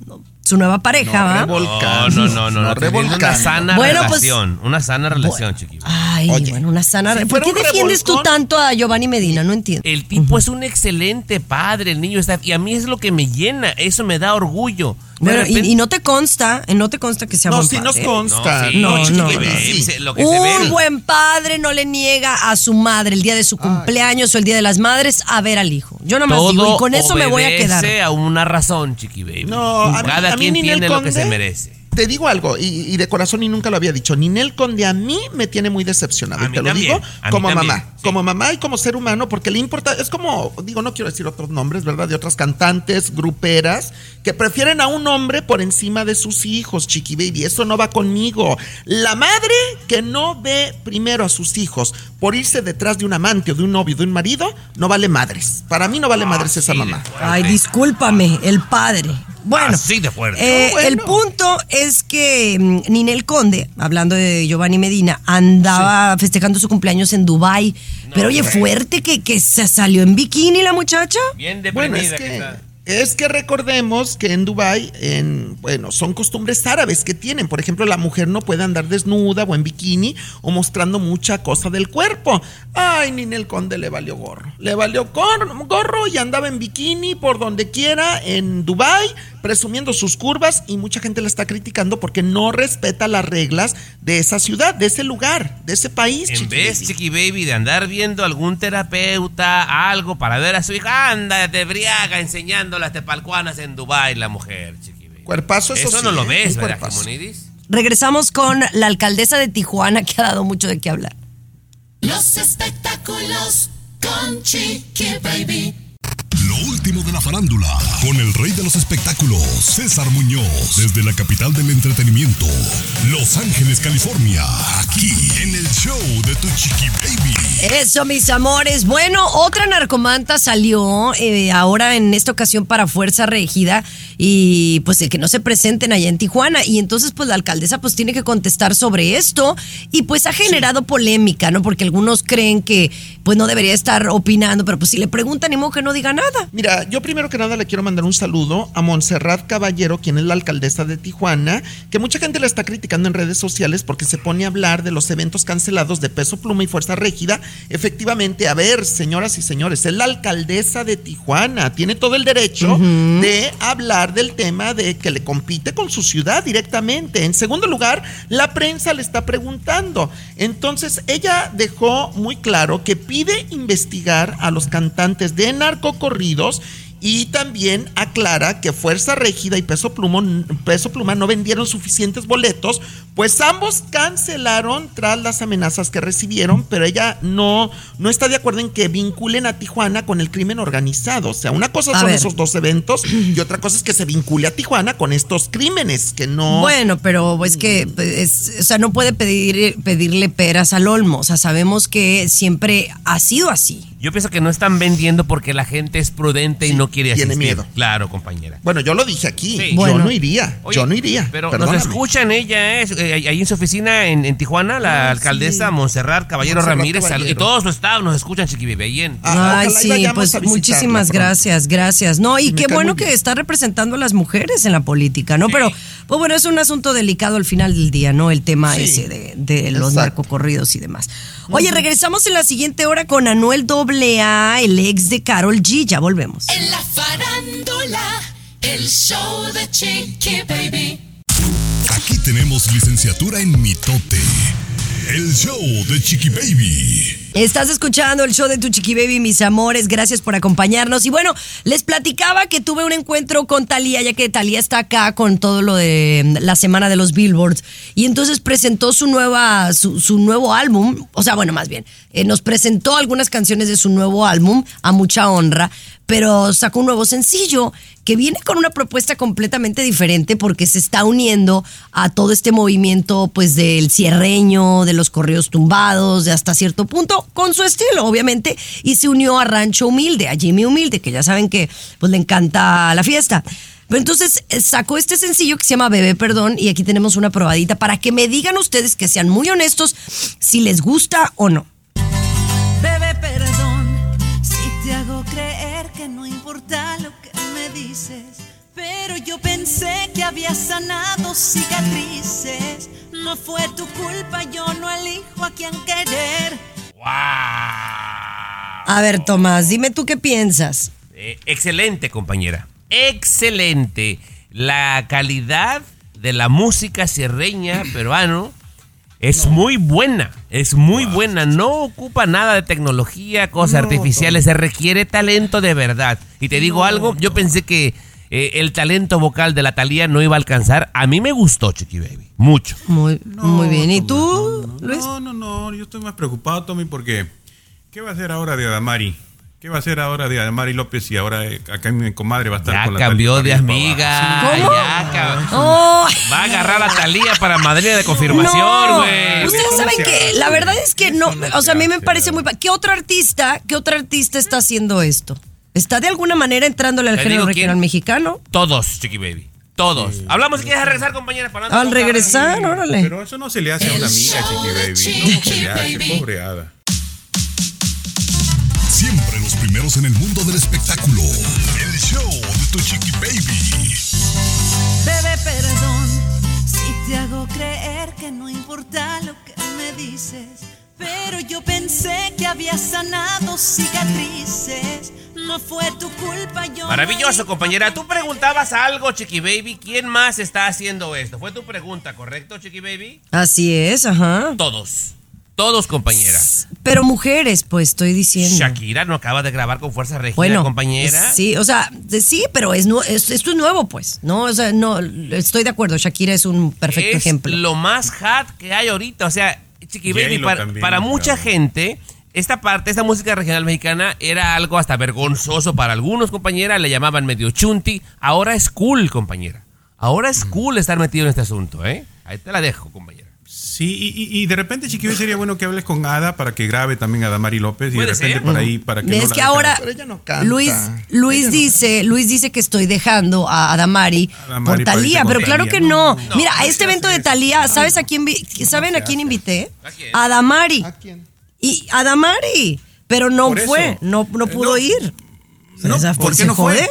su nueva pareja, ¿va? No, no, no, no, no, una sana Bueno, pues- relación, una sana relación, chiqui. Ay, Oye, bueno, una sana. si ¿Por qué defiendes tú tanto a Giovanni Medina? No entiendo. El tipo es un excelente padre, el niño está... Y a mí es lo que me llena, eso me da orgullo. Pero, y- repente- y, no te consta, eh, no te consta que sea No, buen sí nos padre. consta. No, sí, No, chiqui no, baby, no. sí, se- lo que se ve. Un buen padre no le niega a su madre el día de su cumpleaños o el día de las madres a ver al hijo. Yo nomás Todo digo, y con eso me voy a quedar. a una razón, chiqui baby. No, a mí- Cada a mí quien tiene lo que se merece. Te digo algo, y, y de corazón y nunca lo había dicho. Ninel Conde a mí me tiene muy decepcionado. A y te lo también, digo como también, mamá. Como mamá y como ser humano, porque le importa. Es como, digo, no quiero decir otros nombres, ¿verdad? De otras cantantes, gruperas, que prefieren a un hombre por encima de sus hijos, chiqui baby. Eso no va conmigo. La madre que no ve primero a sus hijos por irse detrás de un amante o de un novio, de un marido, no vale madres. Para mí no vale madres esa mamá. Ay, discúlpame, el padre. Bueno, Así de fuerte. eh, No, bueno. el punto es que mm, Ninel Conde, hablando de Giovanni Medina, andaba festejando su cumpleaños en Dubai. Pero oye, fuerte que, que se salió en bikini la muchacha. Bien Bueno, deprimida es que que, está. Es que recordemos que en Dubai, en, bueno, son costumbres árabes que tienen. Por ejemplo, la mujer no puede andar desnuda o en bikini o mostrando mucha cosa del cuerpo. Ay, Ninel Conde le valió gorro. Le valió gor- gorro y andaba en bikini por donde quiera en Dubai presumiendo sus curvas y mucha gente la está criticando porque no respeta las reglas de esa ciudad, de ese lugar, de ese país. En chiqui vez, baby. chiqui baby, de andar viendo algún terapeuta, algo para ver a su hija, anda de briaga enseñando las tepalcuanas en Dubai la mujer, chiqui baby. Cuerpazo, eso, Eso sí, no lo ¿eh? ves, ¿verdad, cuerpazo. Jimonidis? Regresamos con la alcaldesa de Tijuana que ha dado mucho de qué hablar. Los espectáculos con Chiqui Baby. Lo último de la farándula, con el rey de los espectáculos, César Muñoz, desde la capital del entretenimiento, Los Ángeles, California, aquí en el show de Tu Chiqui Baby. Eso, mis amores. Bueno, otra narcomanta salió eh, ahora en esta ocasión para Fuerza Regida y pues el que no se presenten allá en Tijuana. Y entonces pues la alcaldesa pues tiene que contestar sobre esto y pues ha generado polémica, ¿no? Porque algunos creen que pues no debería estar opinando, pero pues si le preguntan ni modo que no diga nada. Mira, yo primero que nada le quiero mandar un saludo a Montserrat Caballero, quien es la alcaldesa de Tijuana, que mucha gente la está criticando en redes sociales porque se pone a hablar de los eventos cancelados de Peso Pluma y Fuerza Régida. Efectivamente, a ver, señoras y señores, es la alcaldesa de Tijuana, tiene todo el derecho de hablar del tema de que le compite con su ciudad directamente. En segundo lugar, la prensa le está preguntando. Entonces, ella dejó muy claro que pide investigar a los cantantes de narcocorridos y también aclara que Fuerza Régida y Peso Pluma, Peso Pluma no vendieron suficientes boletos, pues ambos cancelaron tras las amenazas que recibieron, pero ella no, no está de acuerdo en que vinculen a Tijuana con el crimen organizado. O sea, una cosa A son ver. esos dos eventos y otra cosa es que se vincule a Tijuana con estos crímenes que no... Bueno, pero es que, es- o sea, no puede pedir, pedirle peras al olmo. O sea, sabemos que siempre ha sido así. Yo pienso que no están vendiendo porque la gente es prudente y no quiere tiene asistir. miedo. Claro, compañera. Bueno, yo lo dije aquí. Sí. Yo no iría. Oye, yo no iría. Pero perdóname. nos escuchan ella, ¿eh? Eh, ahí en su oficina en, en Tijuana, la Ah, alcaldesa sí. Montserrat Caballero Montserrat Ramírez, Caballero. y todos los staff nos escuchan, Chiqui Bebé, ahí en- Ah, Ay, sí, pues muchísimas pronto. gracias, gracias. No, y Me qué bueno que está representando a las mujeres en la política, ¿no? Pero, pues bueno, es un asunto delicado al final del día, ¿no? El tema Sí, ese de, de los narcocorridos y demás. Oye, regresamos en la siguiente hora con Anuel AA, el ex de Carol G. Ya volvemos. En la farándula, el show de Chiqui Baby. Aquí tenemos licenciatura en mitote. El show de Chiqui Baby. Estás escuchando el show de Tu Chiqui Baby, mis amores. Gracias por acompañarnos. Y bueno, les platicaba que tuve un encuentro con Talía, ya que Talía está acá con todo lo de la semana de los Billboards. Y entonces presentó su nueva, su, su nuevo álbum. O sea, bueno, más bien, eh, nos presentó algunas canciones de su nuevo álbum, a mucha honra. Pero sacó un nuevo sencillo que viene con una propuesta completamente diferente porque se está uniendo a todo este movimiento pues del cierreño, de los correos tumbados, de hasta cierto punto, con su estilo, obviamente, y se unió a Rancho Humilde, a Jimmy Humilde, que ya saben que pues le encanta la fiesta. Pero entonces eh, sacó este sencillo que se llama Bebé Perdón y aquí tenemos una probadita para que me digan ustedes que sean muy honestos si les gusta o no. Bebé, perdón si te hago creer que no importa lo que me dices. Pero yo pensé que había sanado cicatrices. No fue tu culpa, yo no elijo a quien querer. A ver, Tomás, dime tú qué piensas. Eh, excelente, compañera. Excelente. La calidad de la música sierreña peruano es muy buena. Es muy buena. No ocupa nada de tecnología, cosas artificiales. Se requiere talento de verdad. Y te digo algo, yo pensé que eh, el talento vocal de la Talía no iba a alcanzar. A mí me gustó, Chiqui Baby. Mucho. Muy, muy bien. ¿Y tú, Luis? No, no, no, yo estoy más preocupado, Tommy, porque ¿qué va a hacer ahora de Adamari? ¿Qué va a hacer ahora de Adamari López y ahora eh, acá mi comadre va a estar Ya con la cambió de Talía amiga. Ya Oh. Va a agarrar a Talía para madrina de confirmación, No. güey. Ustedes saben que la verdad es que no, o sea, a mí me parece muy... ¿Qué otro artista, qué otro artista está haciendo esto? ¿Está de alguna manera entrándole al Te género digo regional quién. mexicano? Todos, Chiqui Baby. Todos. Hablamos si quieres regresar, compañera. para no Al regresar, órale. Pero eso no se le hace a una amiga, Chiqui Baby. No se le hace, pobre Ada. Siempre los primeros en el mundo del espectáculo. El show de tu chiqui baby. Bebé, perdón si te hago creer que no importa lo que me dices. Pero yo pensé que había sanado cicatrices. No fue tu culpa, yo. Maravilloso, compañera. Tú preguntabas algo, Chiqui Baby. ¿Quién más está haciendo esto? Fue tu pregunta, ¿correcto, Chiqui Baby? Así es, ajá. Todos. Todos, compañera. Pero mujeres, pues estoy diciendo. Shakira no acaba de grabar con Fuerza Regida, Bueno, compañera. Sí, o sea, de- sí, pero es, es- esto es nuevo, pues. No, o sea, no, estoy de acuerdo. Shakira es un perfecto es ejemplo. lo más hot que hay ahorita. O sea, Chiqui Baby, para, también, para mucha gente, esta parte, esta música regional mexicana era algo hasta vergonzoso para algunos, compañera. Le llamaban medio chunti. Ahora es cool, compañera. Ahora es cool estar metido en este asunto, ¿eh? Ahí te la dejo, compañera. Sí, y, de repente, Chiqui Baby, sería bueno que hables con Ada para que grabe también a Damari López y de repente ser. por ahí para que no es la que dejen- ahora Pero ella no canta. Luis Luis Ella no dice Luis dice que estoy dejando a Adamari Adamari por para Talía, pero claro que no. No, Mira, no a este evento de. Talía, ¿sabes a quién vi- saben a quién invité? ¿A quién? A Adamari. ¿A quién? Y a Adamari, pero no fue, no no Eh, pudo no. ir. No, ¿Por qué ¿se no fue?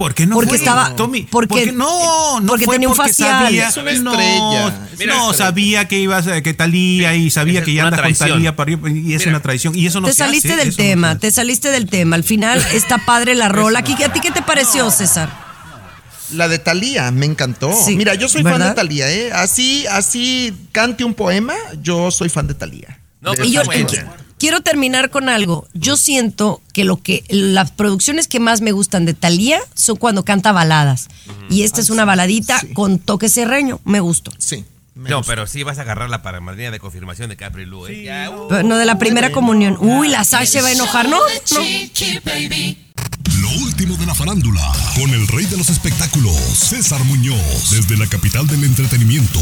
¿Por qué no Porque fue? estaba- Tommy, porque- porque no, no porque fue tenía un porque facial. sabía, Es una no, estrella, no, estrella. sabía que ibas a- que Talía y sabía que ya andas con. Talía para arriba, y es Mira. una traición y eso no te se saliste hace, del no tema, te saliste del tema. Al final está padre la rola. ¿A ti- ¿A ti qué te pareció, César? La de Talía, me encantó. Sí, Mira, yo soy fan de Talía, ¿eh? Así, así cante un poema, yo soy fan de Talía. No, De pues Y yo quiero terminar con algo. Yo siento que lo que las producciones que más me gustan de Thalía son cuando canta baladas. Y esta es una baladita sí. con toque serreño. Me gustó. Sí. me No, gusta. pero sí vas a agarrarla para madrina de confirmación de Capri Lu, ¿eh? Ya, uh. Pero no de la primera comunión. Uy, la Sasha se va a enojar, ¿no? No. Lo último de la farándula, con el rey de los espectáculos, César Muñoz, desde la capital del entretenimiento,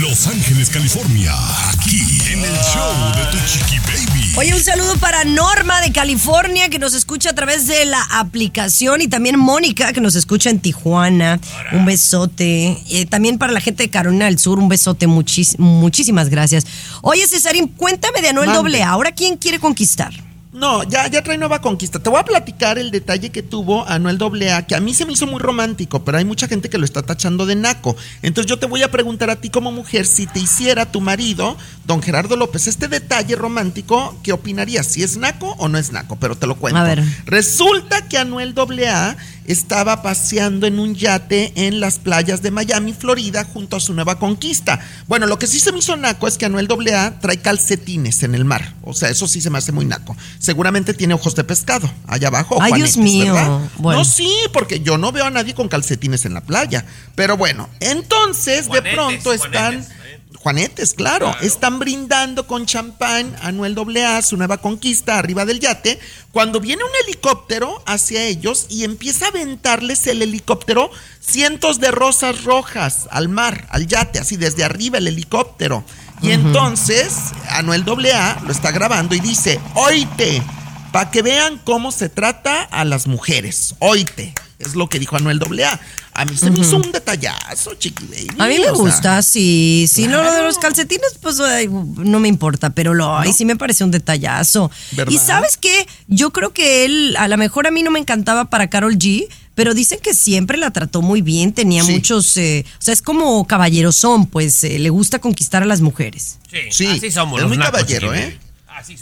Los Ángeles, California, aquí en el show de tu chiqui baby. Oye, un saludo para Norma de California que nos escucha a través de la aplicación y también Mónica que nos escucha en Tijuana. Un besote. Eh, también para la gente de Carolina del Sur, un besote. Muchis- muchísimas gracias. Oye, Cesarín, cuéntame de Anuel Mande. AA. ¿Ahora quién quiere conquistar? No, ya, ya trae nueva conquista. Te voy a platicar el detalle que tuvo Anuel AA, que a mí se me hizo muy romántico, pero hay mucha gente que lo está tachando de naco. Entonces yo te voy a preguntar a ti como mujer, si te hiciera tu marido, don Gerardo López, este detalle romántico, ¿qué opinarías? ¿Si es naco o no es naco? Pero te lo cuento. A ver. Resulta que Anuel AA estaba paseando en un yate en las playas de Miami, Florida, junto a su nueva conquista. Bueno, lo que sí se me hizo naco es que Anuel AA trae calcetines en el mar. O sea, eso sí se me hace muy naco. Seguramente tiene ojos de pescado allá abajo. Ay, Dios mío. ¿verdad? Bueno. No, sí, porque yo no veo a nadie con calcetines en la playa. Pero bueno, entonces de pronto están... juanetes. Juanetes, claro, están brindando con champán a Anuel AA, su nueva conquista, arriba del yate, cuando viene un helicóptero hacia ellos y empieza a aventarles el helicóptero cientos de rosas rojas al mar, al yate, así desde arriba el helicóptero. Y entonces Anuel AA lo está grabando y dice, oíte, para que vean cómo se trata a las mujeres, oíte. Es lo que dijo Anuel AA. A mí se me hizo un detallazo, chiqui baby. A mí me sea. gusta, sí. Sí, no, lo de los calcetines, pues ay, no me importa, pero lo, ay, sí me parece un detallazo. ¿Verdad? Y sabes qué, yo creo que él, a lo mejor a mí no me encantaba para Carol G, pero dicen que siempre la trató muy bien, tenía Sí. muchos, eh, o sea, es como caballerosón, pues eh, le gusta conquistar a las mujeres. Sí, Sí, así somos es los muy nacos, caballero, ¿eh?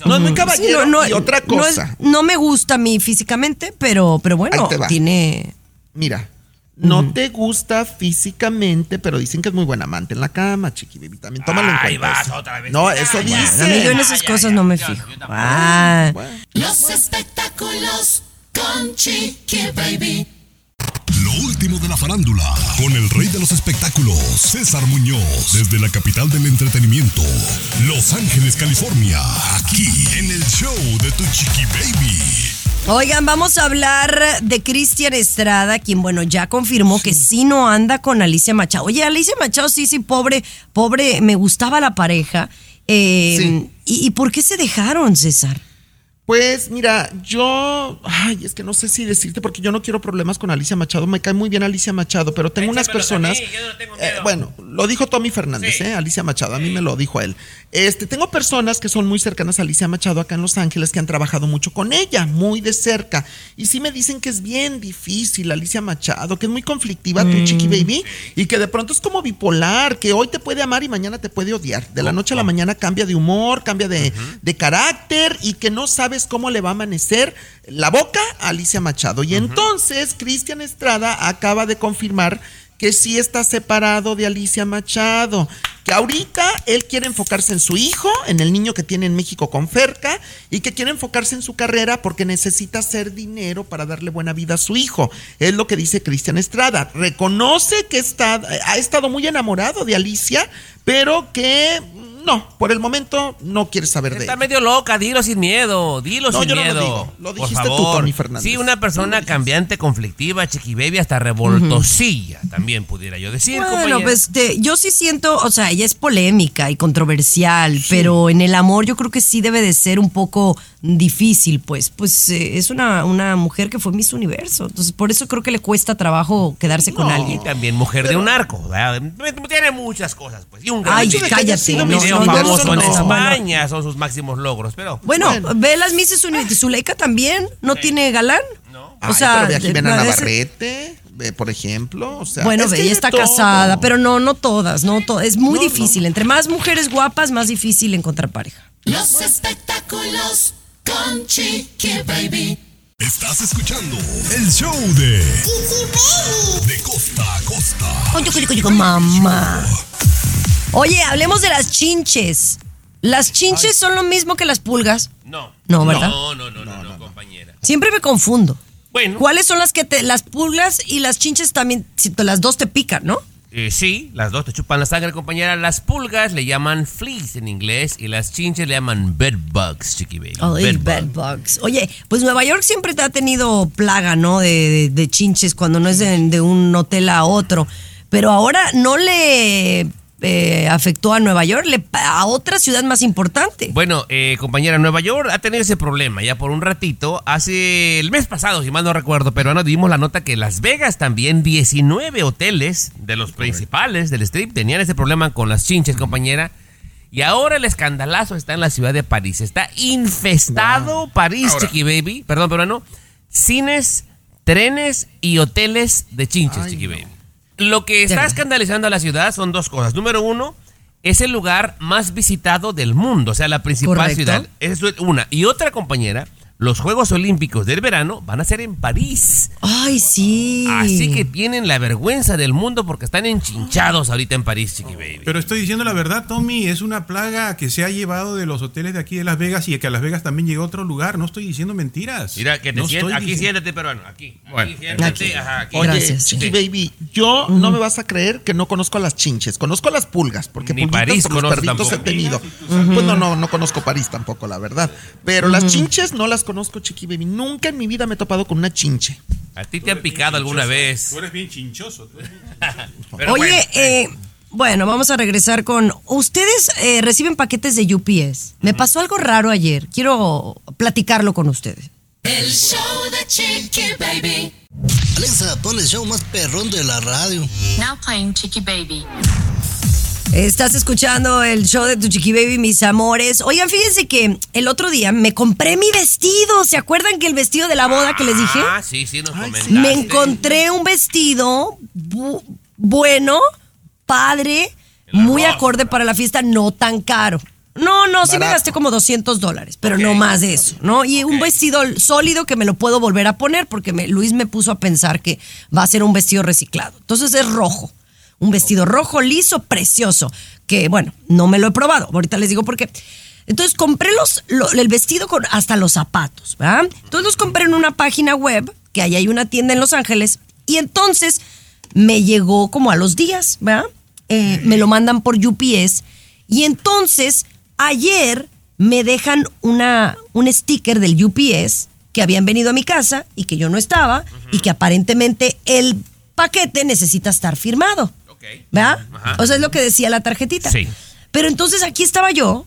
No, es muy Sí, caballero no, no, y otra no es- cosa. No, me gusta a mí físicamente, pero, pero bueno, Ahí te va. tiene... Mira, no te gusta físicamente, pero dicen que es muy buen amante en la cama, chiqui baby. También tómalo en cuenta. vas eso. otra vez. No, eso ya, dice. A mí yo en esas cosas no me fijo. Ah. Los espectáculos con Chiqui Baby. Lo último de la farándula, con el rey de los espectáculos, César Muñoz, desde la capital del entretenimiento, Los Ángeles, California, aquí en el show de Tu Chiqui Baby. Oigan, vamos a hablar de Cristian Estrada, quien, bueno, ya confirmó que sí no anda con Alicia Machado. Oye, Alicia Machado, sí, sí, pobre, pobre, me gustaba la pareja. Eh, Sí. ¿y, y por qué se dejaron, César? Pues mira, yo, ay, es que no sé si decirte porque yo no quiero problemas con Alicia Machado. Me cae muy bien Alicia Machado, pero tengo unas a mí, personas. yo no tengo eh, miedo. bueno, lo dijo Tommy Fernández, Sí. ¿eh? Alicia Machado, a mí me lo dijo él. Este, tengo personas que son muy cercanas a Alicia Machado acá en Los Ángeles que han trabajado mucho con ella, muy de cerca. Y sí me dicen que es bien difícil Alicia Machado, que es muy conflictiva tu chiqui baby y que de pronto es como bipolar, que hoy te puede amar y mañana te puede odiar. De la noche a la mañana cambia de humor, cambia de, de carácter y que no sabes cómo le va a amanecer la boca a Alicia Machado. Y entonces Cristian Estrada acaba de confirmar que sí está separado de Alicia Machado, que ahorita él quiere enfocarse en su hijo, en el niño que tiene en México con Ferca, y que quiere enfocarse en su carrera porque necesita hacer dinero para darle buena vida a su hijo. Es lo que dice Cristian Estrada. Reconoce que está, ha estado muy enamorado de Alicia, pero que no, por el momento no quiere saber de Está ella. medio loca, dilo sin miedo, dilo No, sin yo no lo miedo. digo, lo Por dijiste tú, favor. Tony Fernández. Sí, una persona cambiante, conflictiva, chiquibaby, hasta revoltosilla, también pudiera yo decir. Bueno, pues este, yo sí siento, o sea, ella es polémica y controversial, pero en el amor yo creo que sí debe de ser un poco difícil, pues, pues eh, es una, una mujer que fue Miss Universo, entonces por eso creo que le cuesta trabajo quedarse con No, alguien. Y también mujer de un arco, ¿verdad? Tiene muchas cosas, pues. Y un gran Ay, cállate, Un no, video no, no, famoso no, en no, no. España, son sus máximos logros, pero... Bueno, ve las Misses Universo, Zuleika también no tiene galán. Ay, O sea, pero ve a de- Jimena Navarrete, por ejemplo. O sea, Bueno, es ella está todo. casada, pero no, no todas, no todas. Es muy No, difícil. Entre más mujeres guapas, más difícil encontrar pareja. Los espectáculos con Chiqui Baby. Estás escuchando el show de De costa a costa. Oye, oye, oye, mamá. Oye, hablemos de las chinches. ¿Las chinches son lo mismo que las pulgas? No. No, ¿verdad? No, no, no, no, no, compañera. Siempre me confundo. Bueno. ¿Cuáles son las que te, las pulgas y las chinches también, si te- las dos te pican, ¿no? Eh, sí, las dos te chupan la sangre, compañera. Las pulgas le llaman fleas en inglés y las chinches le llaman bedbugs, chiqui baby. Ay, Bedbug. bedbugs. Oye, pues Nueva York siempre te ha tenido plaga, ¿no? De, de- de chinches cuando no es de, de un hotel a otro. Pero ahora no le eh, afectó a Nueva York, le, a otra ciudad más importante. Bueno, eh, compañera, Nueva York ha tenido ese problema ya por un ratito. Hace el mes pasado, si mal no recuerdo, pero nos dimos la nota que Las Vegas también, 19 hoteles de los principales del strip tenían ese problema con las chinches, compañera. Y ahora el escandalazo está en la ciudad de París. Está infestado París, Ahora. chiqui baby. Perdón, pero no. Cines, trenes y hoteles de chinches, chiqui baby. Lo que está escandalizando a la ciudad son dos cosas. Número uno, es el lugar más visitado del mundo, o sea, la principal Correcto. ciudad. Eso es una. Y otra compañera, los Juegos Olímpicos del verano van a ser en París. Ay, sí. Así que tienen la vergüenza del mundo porque están enchinchados ahorita en París, chiqui baby. Pero estoy diciendo la verdad, Tommy, es una plaga que se ha llevado de los hoteles de aquí de Las Vegas y que a Las Vegas también llegó a otro lugar. No estoy diciendo mentiras. Mira, que te No aquí diciendo- siéntate, peruano, aquí. Bueno. aquí siéntate, ajá, aquí. Oye, Gracias, Chiqui sí. Baby, yo no me vas a creer que no conozco a las chinches. Conozco a las pulgas, porque Ni París por los perritos he tenido. Pues no, no, no conozco París tampoco, la verdad. Pero las chinches no las conozco, Chiqui Baby. Nunca en mi vida me he topado con una chinche. ¿A ti te han picado alguna vez? Tú eres bien chinchoso. tú eres bien- Pero Oye, bueno, eh, bueno, vamos a regresar con. Ustedes eh, reciben paquetes de UPS. Me pasó algo raro ayer. Quiero platicarlo con ustedes. El show de Chiqui Baby. Alexa, pon el show más perrón de la radio. Now playing Chiqui Baby. Estás escuchando el show de Tu Chiqui Baby, mis amores. Oigan, fíjense que el otro día me compré mi vestido. ¿Se acuerdan que el vestido de la boda que les dije? Ah, sí, sí, nos comentaste. Me encontré un vestido bu- bueno, padre, muy acorde para la fiesta, no tan caro. No, no, sí me gasté como 200 dólares, pero no más de eso, ¿no? Y un vestido sólido que me lo puedo volver a poner porque me- Luis me puso a pensar que va a ser un vestido reciclado. Entonces es rojo, un vestido rojo, liso, precioso, que bueno, no me lo he probado, ahorita les digo por qué. Entonces compré los, lo- el vestido con hasta los zapatos, ¿verdad? Entonces los compré en una página web, que ahí hay una tienda en Los Ángeles, y entonces me llegó como a los días, ¿verdad? Eh, me lo mandan por UPS, y entonces ayer me dejan una, un sticker del UPS que habían venido a mi casa y que yo no estaba, y que aparentemente el paquete necesita estar firmado. ¿Verdad? Ajá. O sea, es lo que decía la tarjetita. Sí. Pero entonces aquí estaba yo,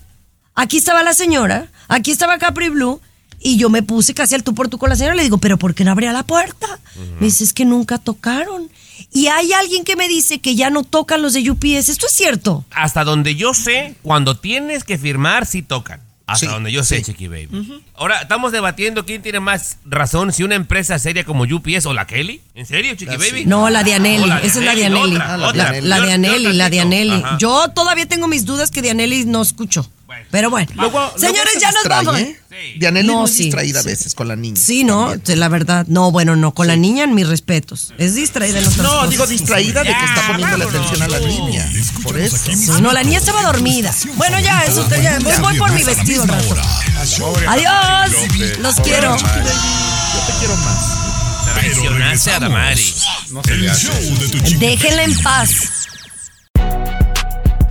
aquí estaba la señora, aquí estaba Capri Blue, y yo me puse casi al tú por tú con la señora. Le digo, ¿pero por qué no abría la puerta? Me dice, es que nunca tocaron. Y hay alguien que me dice que ya no tocan los de UPS. ¿Esto es cierto? Hasta donde yo sé, cuando tienes que firmar, sí tocan. Hasta Sí, donde yo sé, sí. Chiqui Baby. Ahora, estamos debatiendo quién tiene más razón, si una empresa seria como UPS o la Kelly. ¿En serio, Chiqui Ah, sí. Baby? No, la de Anelli. Oh, la Esa es la de Anelli, Anelli. otra, La, de Yo- Anelli, la de. Anelli. Yo todavía tengo mis dudas que de Anelli no escucho. Pero bueno. Luego, Señores, luego se ya nos distrae, vamos. ¿eh? Dianelli No, muy sí, distraída sí. a veces con la niña. Sí, no, la verdad. No, bueno, no. Con la niña, en mis respetos. Es distraída en otras No, cosas. digo distraída de que está poniendo la atención a la niña. Por eso. Sí, no, la niña estaba dormida. Bueno, ya, eso te- ya, voy, voy por mi vestido al rato. Adiós. Los quiero. Yo te quiero más. Traicionaste a Damari. Show de tu chiqui Déjenla en paz.